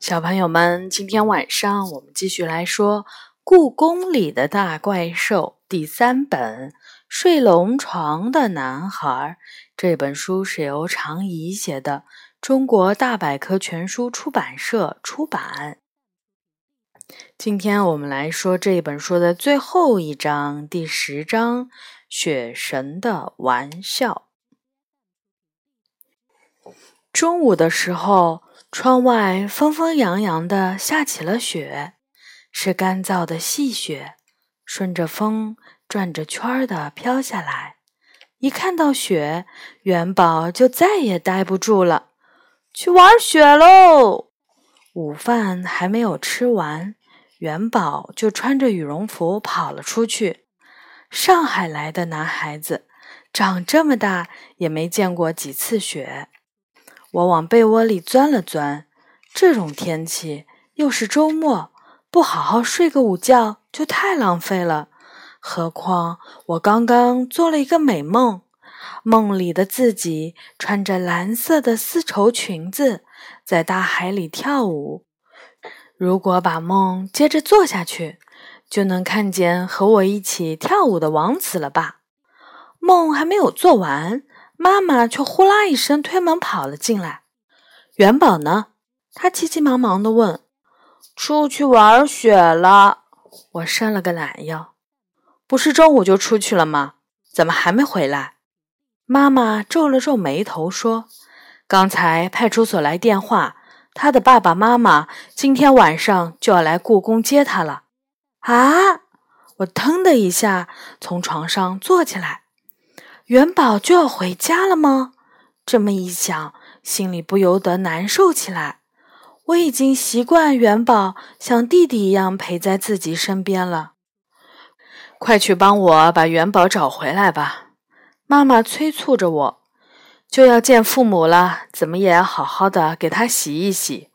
小朋友们，今天晚上我们继续来说《故宫里的大怪兽》第三本《睡龙床的男孩》。这本书是由常怡写的，中国大百科全书出版社出版。今天我们来说这本书的最后一章，第十章《雪神的玩笑》。中午的时候。窗外风风扬扬的下起了雪，是干燥的细雪，顺着风转着圈儿的飘下来。一看到雪，元宝就再也待不住了，去玩雪喽！午饭还没有吃完，元宝就穿着羽绒服跑了出去。上海来的男孩子，长这么大也没见过几次雪。我往被窝里钻了钻，这种天气又是周末，不好好睡个午觉就太浪费了。何况我刚刚做了一个美梦，梦里的自己穿着蓝色的丝绸裙子在大海里跳舞。如果把梦接着做下去，就能看见和我一起跳舞的王子了吧？梦还没有做完。妈妈却呼啦一声推门跑了进来。元宝呢？他急急忙忙地问。出去玩雪了。我伸了个懒腰。不是中午就出去了吗？怎么还没回来？妈妈皱了皱眉头说：“刚才派出所来电话，他的爸爸妈妈今天晚上就要来故宫接他了。”啊！我腾的一下从床上坐起来。元宝就要回家了吗？这么一想，心里不由得难受起来。我已经习惯元宝像弟弟一样陪在自己身边了。快去帮我把元宝找回来吧！妈妈催促着我。就要见父母了，怎么也要好好的给他洗一洗。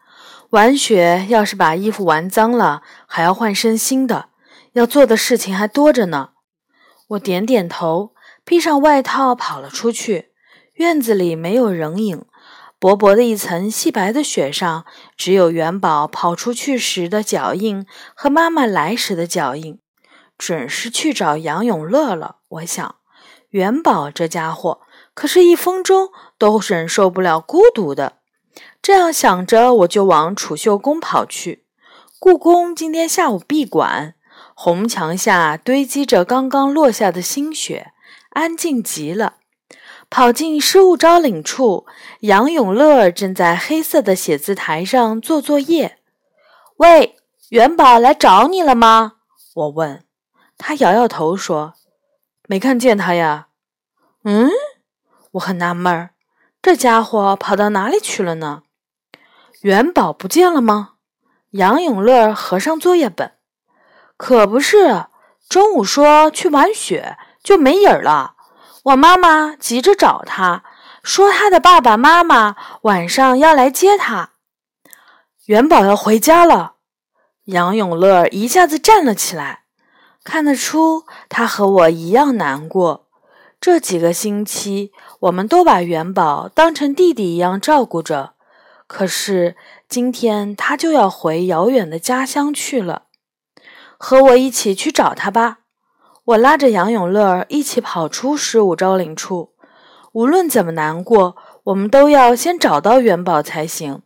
玩雪要是把衣服玩脏了，还要换身新的，要做的事情还多着呢。我点点头。披上外套跑了出去，院子里没有人影，薄薄的一层细白的雪上，只有元宝跑出去时的脚印和妈妈来时的脚印，准是去找杨永乐了。我想，元宝这家伙可是一分钟都忍受不了孤独的。这样想着，我就往储秀宫跑去。故宫今天下午闭馆，红墙下堆积着刚刚落下的新雪。安静极了，跑进失物招领处，杨永乐正在黑色的写字台上做作业。喂，元宝来找你了吗？我问他，摇摇头说：“没看见他呀。”嗯，我很纳闷儿，这家伙跑到哪里去了呢？元宝不见了吗？杨永乐合上作业本，可不是，中午说去玩雪。就没影儿了。我妈妈急着找他，说他的爸爸妈妈晚上要来接他。元宝要回家了。杨永乐一下子站了起来，看得出他和我一样难过。这几个星期，我们都把元宝当成弟弟一样照顾着，可是今天他就要回遥远的家乡去了。和我一起去找他吧。我拉着杨永乐一起跑出十五招领处。无论怎么难过，我们都要先找到元宝才行。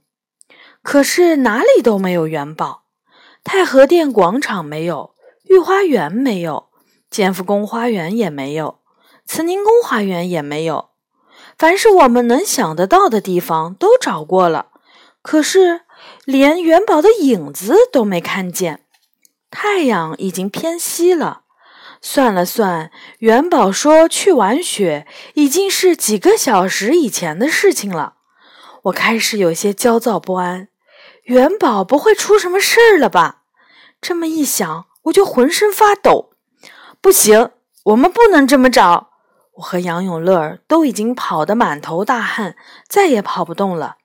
可是哪里都没有元宝，太和殿广场没有，御花园没有，建福宫花园也没有，慈宁宫花园也没有。凡是我们能想得到的地方都找过了，可是连元宝的影子都没看见。太阳已经偏西了。算了算，元宝说去玩雪已经是几个小时以前的事情了。我开始有些焦躁不安，元宝不会出什么事儿了吧？这么一想，我就浑身发抖。不行，我们不能这么找。我和杨永乐都已经跑得满头大汗，再也跑不动了。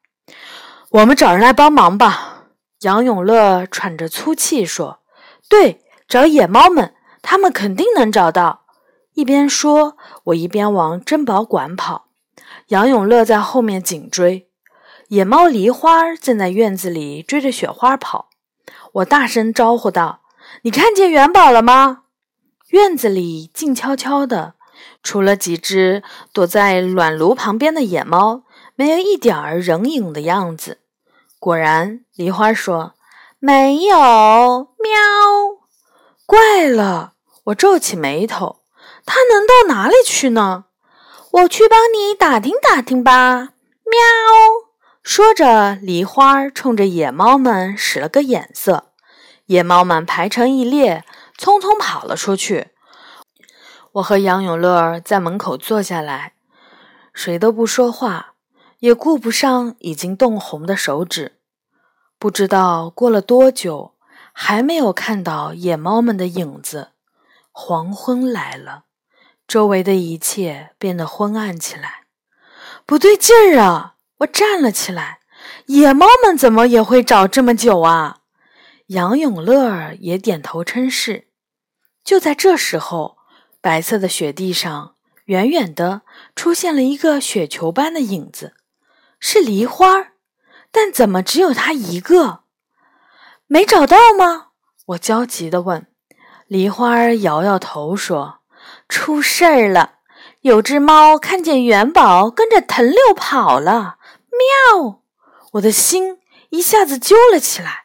我们找人来帮忙吧。杨永乐喘着粗气说：“对，找野猫们。”他们肯定能找到。一边说，我一边往珍宝馆跑。杨永乐在后面紧追。野猫梨花正在院子里追着雪花跑。我大声招呼道：“你看见元宝了吗？”院子里静悄悄的，除了几只躲在暖炉旁边的野猫，没有一点儿人影的样子。果然，梨花说：“没有。”喵，怪了！我皱起眉头，它能到哪里去呢？我去帮你打听打听吧。喵。说着，梨花冲着野猫们使了个眼色，野猫们排成一列，匆匆跑了出去。我和杨永乐在门口坐下来，谁都不说话，也顾不上已经冻红的手指。不知道过了多久，还没有看到野猫们的影子。黄昏来了，周围的一切变得昏暗起来。不对劲儿啊！我站了起来，野猫们怎么也会找这么久啊？杨永乐也点头称是。就在这时候，白色的雪地上，远远的出现了一个雪球般的影子，是梨花，但怎么只有它一个？没找到吗？我焦急地问。梨花摇摇头说：“出事儿了，有只猫看见元宝，跟着藤六跑了。”喵！我的心一下子揪了起来。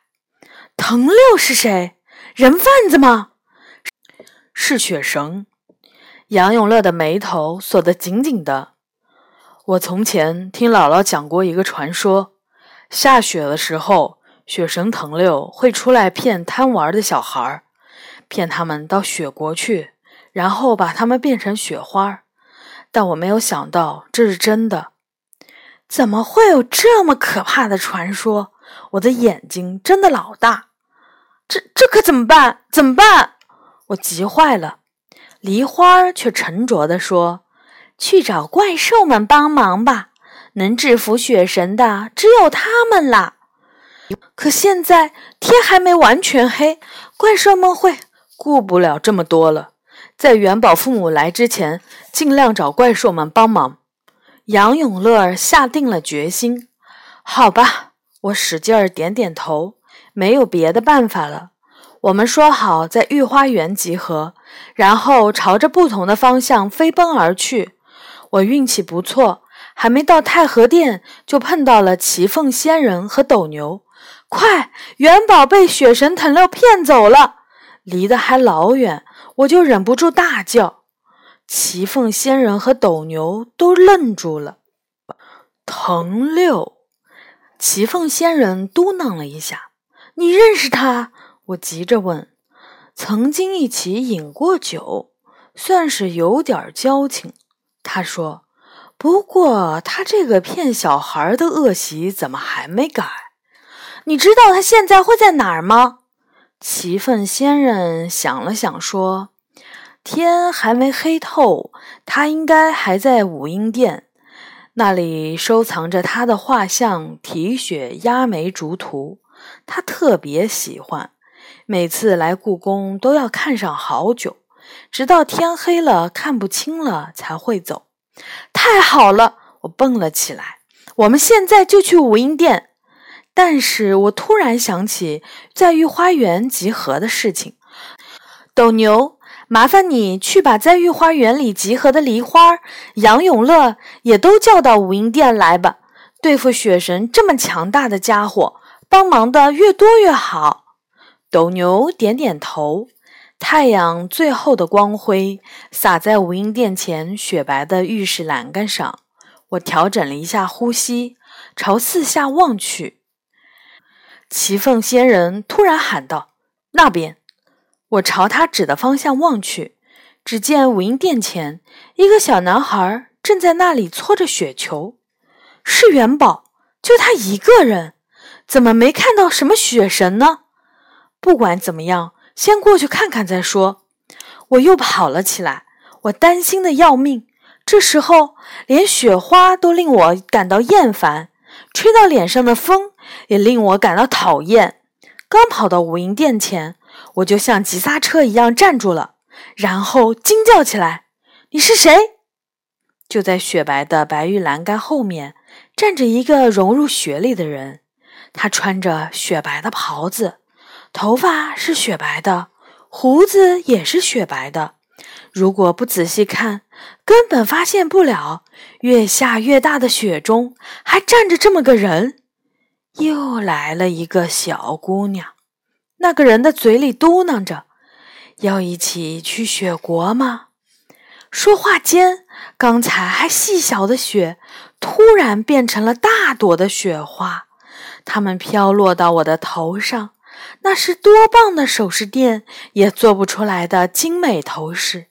藤六是谁？人贩子吗？是雪绳。杨永乐的眉头锁得紧紧的。我从前听姥姥讲过一个传说：下雪的时候，雪神藤六会出来骗贪玩的小孩儿，骗他们到雪国去，然后把他们变成雪花。但我没有想到这是真的。怎么会有这么可怕的传说？我的眼睛睁得老大，这这可怎么办？怎么办？我急坏了。梨花却沉着地说：“去找怪兽们帮忙吧，能制服雪神的只有他们啦。”可现在天还没完全黑，怪兽们会顾不了这么多了。在元宝父母来之前，尽量找怪兽们帮忙。杨永乐下定了决心。好吧，我使劲儿点点头，没有别的办法了。我们说好在御花园集合，然后朝着不同的方向飞奔而去。我运气不错，还没到太和殿，就碰到了奇凤仙人和斗牛。快，元宝被雪神藤六骗走了，离得还老远，我就忍不住大叫。齐凤仙人和斗牛都愣住了。藤六，齐凤仙人嘟囔了一下：“你认识他？”我急着问：“曾经一起饮过酒，算是有点交情。”他说：“不过他这个骗小孩的恶习怎么还没改？你知道他现在会在哪儿吗？”奇凤仙人想了想说。天还没黑透，他应该还在武英殿那里收藏着他的画像《提雪压梅竹图》，他特别喜欢，每次来故宫都要看上好久，直到天黑了看不清了才会走。太好了，我蹦了起来，我们现在就去武英殿。但是我突然想起在御花园集合的事情，斗牛。麻烦你去把在御花园里集合的梨花、杨永乐也都叫到武英殿来吧。对付雪神这么强大的家伙，帮忙的越多越好。斗牛点点头。太阳最后的光辉洒在武英殿前雪白的玉石栏杆上。我调整了一下呼吸，朝四下望去。齐凤仙人突然喊道：“那边！”我朝他指的方向望去，只见武英殿前一个小男孩正在那里搓着雪球。是元宝，就他一个人，怎么没看到什么雪神呢？不管怎么样，先过去看看再说。我又跑了起来，我担心的要命。这时候，连雪花都令我感到厌烦，吹到脸上的风也令我感到讨厌。刚跑到武英殿前。我就像急刹车一样站住了，然后惊叫起来：“你是谁？”就在雪白的白玉栏杆后面站着一个融入雪里的人。他穿着雪白的袍子，头发是雪白的，胡子也是雪白的。如果不仔细看，根本发现不了，越下越大的雪中还站着这么个人。又来了一个小姑娘，那个人的嘴里嘟囔着：“要一起去雪国吗？”说话间，刚才还细小的雪突然变成了大朵的雪花，它们飘落到我的头上，那是多棒的首饰店也做不出来的精美头饰。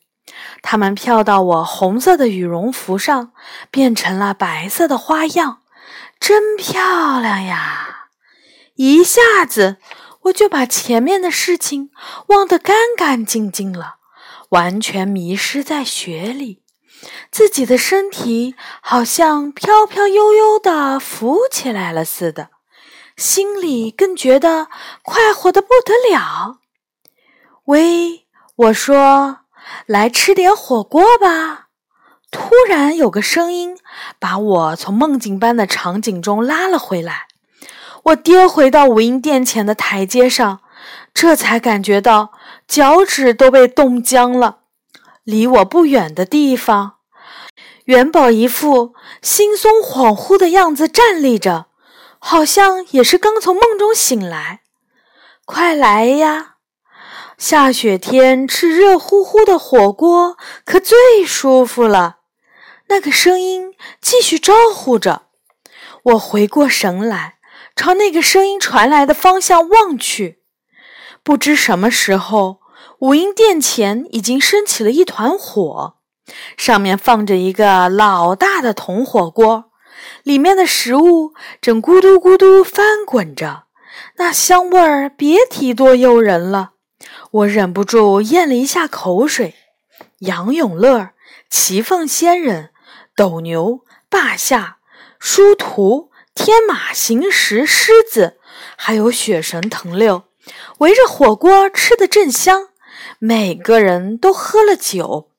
它们飘到我红色的羽绒服上，变成了白色的花样，真漂亮呀！一下子我就把前面的事情忘得干干净净了，完全迷失在雪里，自己的身体好像飘飘悠悠地浮起来了似的，心里更觉得快活的不得了。喂，我说。来吃点火锅吧！突然有个声音把我从梦境般的场景中拉了回来。我跌回到武英殿前的台阶上，这才感觉到脚趾都被冻僵了。离我不远的地方，元宝一副惺忪恍惚的样子站立着，好像也是刚从梦中醒来。快来呀！下雪天吃热乎乎的火锅可最舒服了。那个声音继续招呼着。我回过神来，朝那个声音传来的方向望去。不知什么时候，武英殿前已经升起了一团火，上面放着一个老大的铜火锅，里面的食物正咕嘟咕嘟翻滚着，那香味儿别提多诱人了。我忍不住咽了一下口水。杨永乐、齐凤仙人、斗牛、霸下、殊途、天马行石、狮子，还有雪神藤六，围着火锅吃得正香。每个人都喝了酒，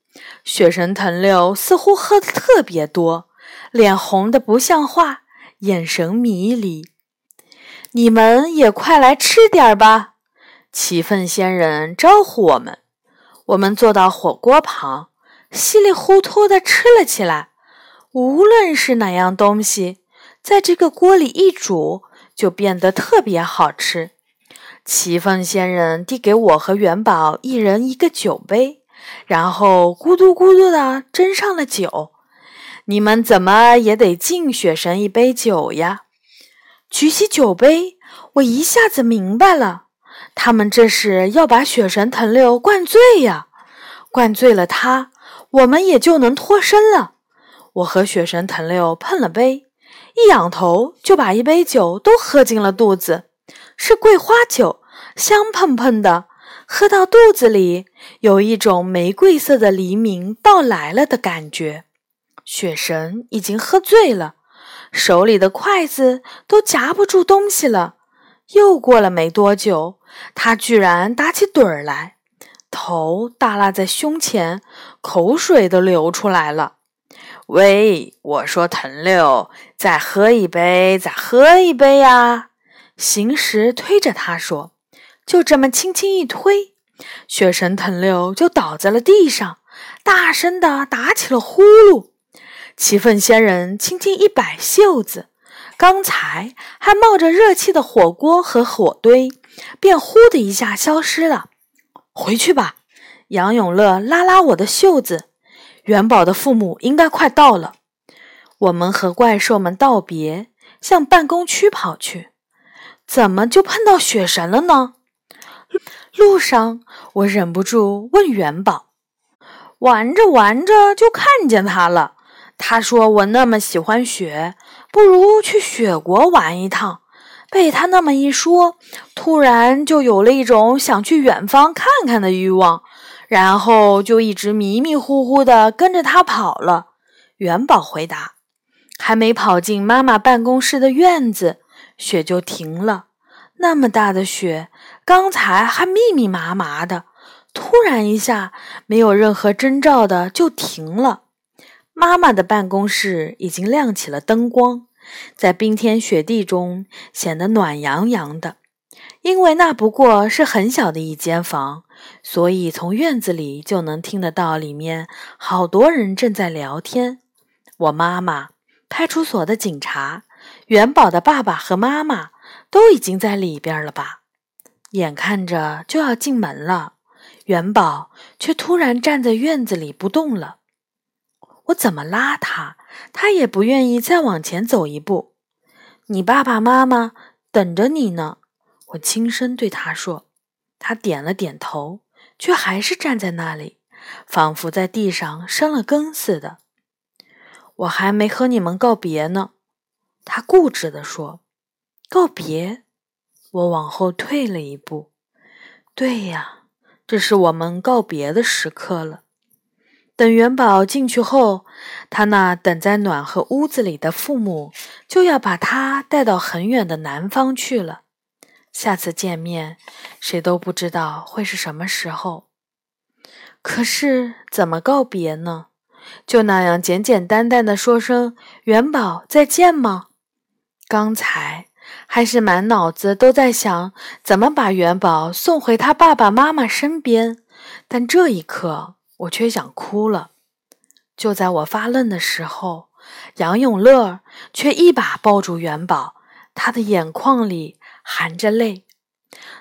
雪神藤六似乎喝的特别多，脸红的不像话，眼神迷离。你们也快来吃点儿吧。齐奋仙人招呼我们，我们坐到火锅旁，稀里糊涂地吃了起来。无论是哪样东西，在这个锅里一煮，就变得特别好吃。齐凤仙人递给我和元宝一人一个酒杯，然后咕嘟咕嘟地斟上了酒。你们怎么也得敬雪神一杯酒呀！举起酒杯，我一下子明白了。他们这是要把雪神藤六灌醉呀！灌醉了他，我们也就能脱身了。我和雪神藤六碰了杯，一仰头就把一杯酒都喝进了肚子。是桂花酒，香喷喷的，喝到肚子里有一种玫瑰色的黎明到来了的感觉。雪神已经喝醉了，手里的筷子都夹不住东西了。又过了没多久，他居然打起盹儿来，头耷拉在胸前，口水都流出来了。喂，我说藤六，再喝一杯，再喝一杯呀！行时推着他说，就这么轻轻一推，雪神藤六就倒在了地上，大声的打起了呼噜。奇奋仙人轻轻一摆袖子。刚才还冒着热气的火锅和火堆，便呼的一下消失了。回去吧，杨永乐拉拉我的袖子。元宝的父母应该快到了。我们和怪兽们道别，向办公区跑去。怎么就碰到雪神了呢？路上，我忍不住问元宝：“玩着玩着就看见他了。他说我那么喜欢雪。”不如去雪国玩一趟。被他那么一说，突然就有了一种想去远方看看的欲望，然后就一直迷迷糊糊的跟着他跑了。元宝回答：“还没跑进妈妈办公室的院子，雪就停了。那么大的雪，刚才还密密麻麻的，突然一下，没有任何征兆的就停了。”妈妈的办公室已经亮起了灯光，在冰天雪地中显得暖洋洋的。因为那不过是很小的一间房，所以从院子里就能听得到里面好多人正在聊天。我妈妈、派出所的警察、元宝的爸爸和妈妈都已经在里边了吧？眼看着就要进门了，元宝却突然站在院子里不动了。我怎么拉他，他也不愿意再往前走一步。你爸爸妈妈等着你呢。我轻声对他说，他点了点头，却还是站在那里，仿佛在地上生了根似的。我还没和你们告别呢，他固执地说。告别？我往后退了一步。对呀，这是我们告别的时刻了。等元宝进去后，他那等在暖和屋子里的父母就要把他带到很远的南方去了。下次见面，谁都不知道会是什么时候。可是怎么告别呢？就那样简简单单的说声“元宝再见”吗？刚才还是满脑子都在想怎么把元宝送回他爸爸妈妈身边，但这一刻我却想哭了。就在我发愣的时候，杨永乐却一把抱住元宝，他的眼眶里。含着泪，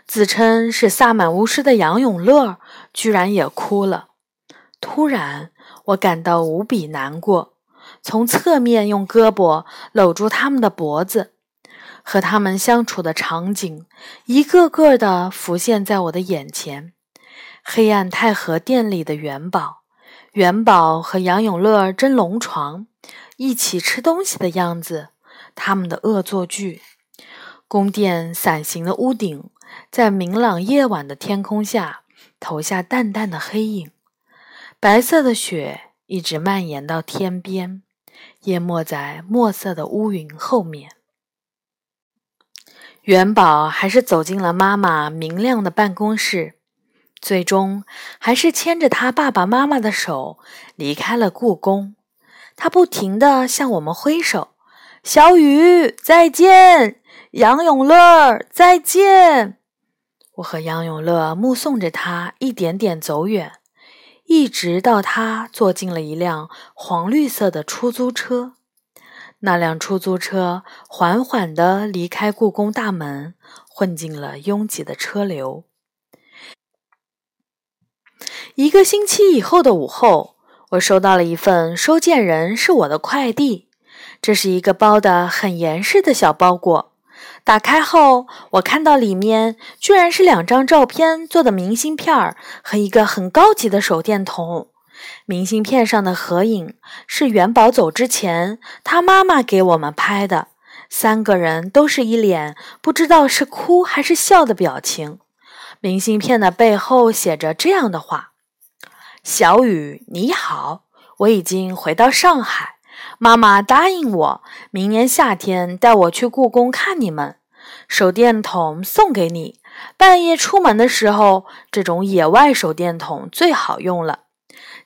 自称是萨满巫师的杨永乐居然也哭了。突然，我感到无比难过，从侧面用胳膊搂住他们的脖子，和他们相处的场景一个个的浮现在我的眼前。黑暗太和殿里的元宝，元宝和杨永乐争龙床，一起吃东西的样子，他们的恶作剧。宫殿伞形的屋顶，在明朗夜晚的天空下投下淡淡的黑影。白色的雪一直蔓延到天边，淹没在墨色的乌云后面。元宝还是走进了妈妈明亮的办公室，最终还是牵着他爸爸妈妈的手离开了故宫。他不停地向我们挥手：“小雨，再见。”杨永乐，再见！我和杨永乐目送着他一点点走远，一直到他坐进了一辆黄绿色的出租车。那辆出租车缓缓地离开故宫大门，混进了拥挤的车流。一个星期以后的午后，我收到了一份收件人是我的快递，这是一个包的很严实的小包裹。打开后，我看到里面居然是两张照片做的明信片儿和一个很高级的手电筒。明信片上的合影是元宝走之前他妈妈给我们拍的，三个人都是一脸不知道是哭还是笑的表情。明信片的背后写着这样的话：“小雨，你好，我已经回到上海。”妈妈答应我，明年夏天带我去故宫看你们。手电筒送给你，半夜出门的时候，这种野外手电筒最好用了。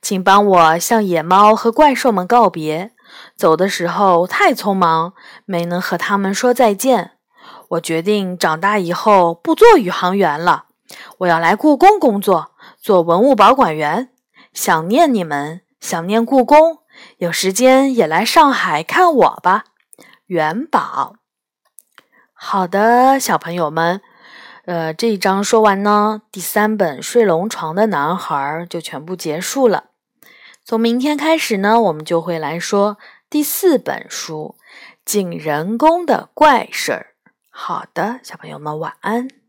请帮我向野猫和怪兽们告别。走的时候太匆忙，没能和他们说再见。我决定长大以后不做宇航员了，我要来故宫工作，做文物保管员。想念你们，想念故宫。有时间也来上海看我吧，元宝。好的，小朋友们，呃，这一章说完呢，第三本《睡龙床的男孩》就全部结束了。从明天开始呢，我们就会来说第四本书《进人工的怪事儿》。好的，小朋友们晚安。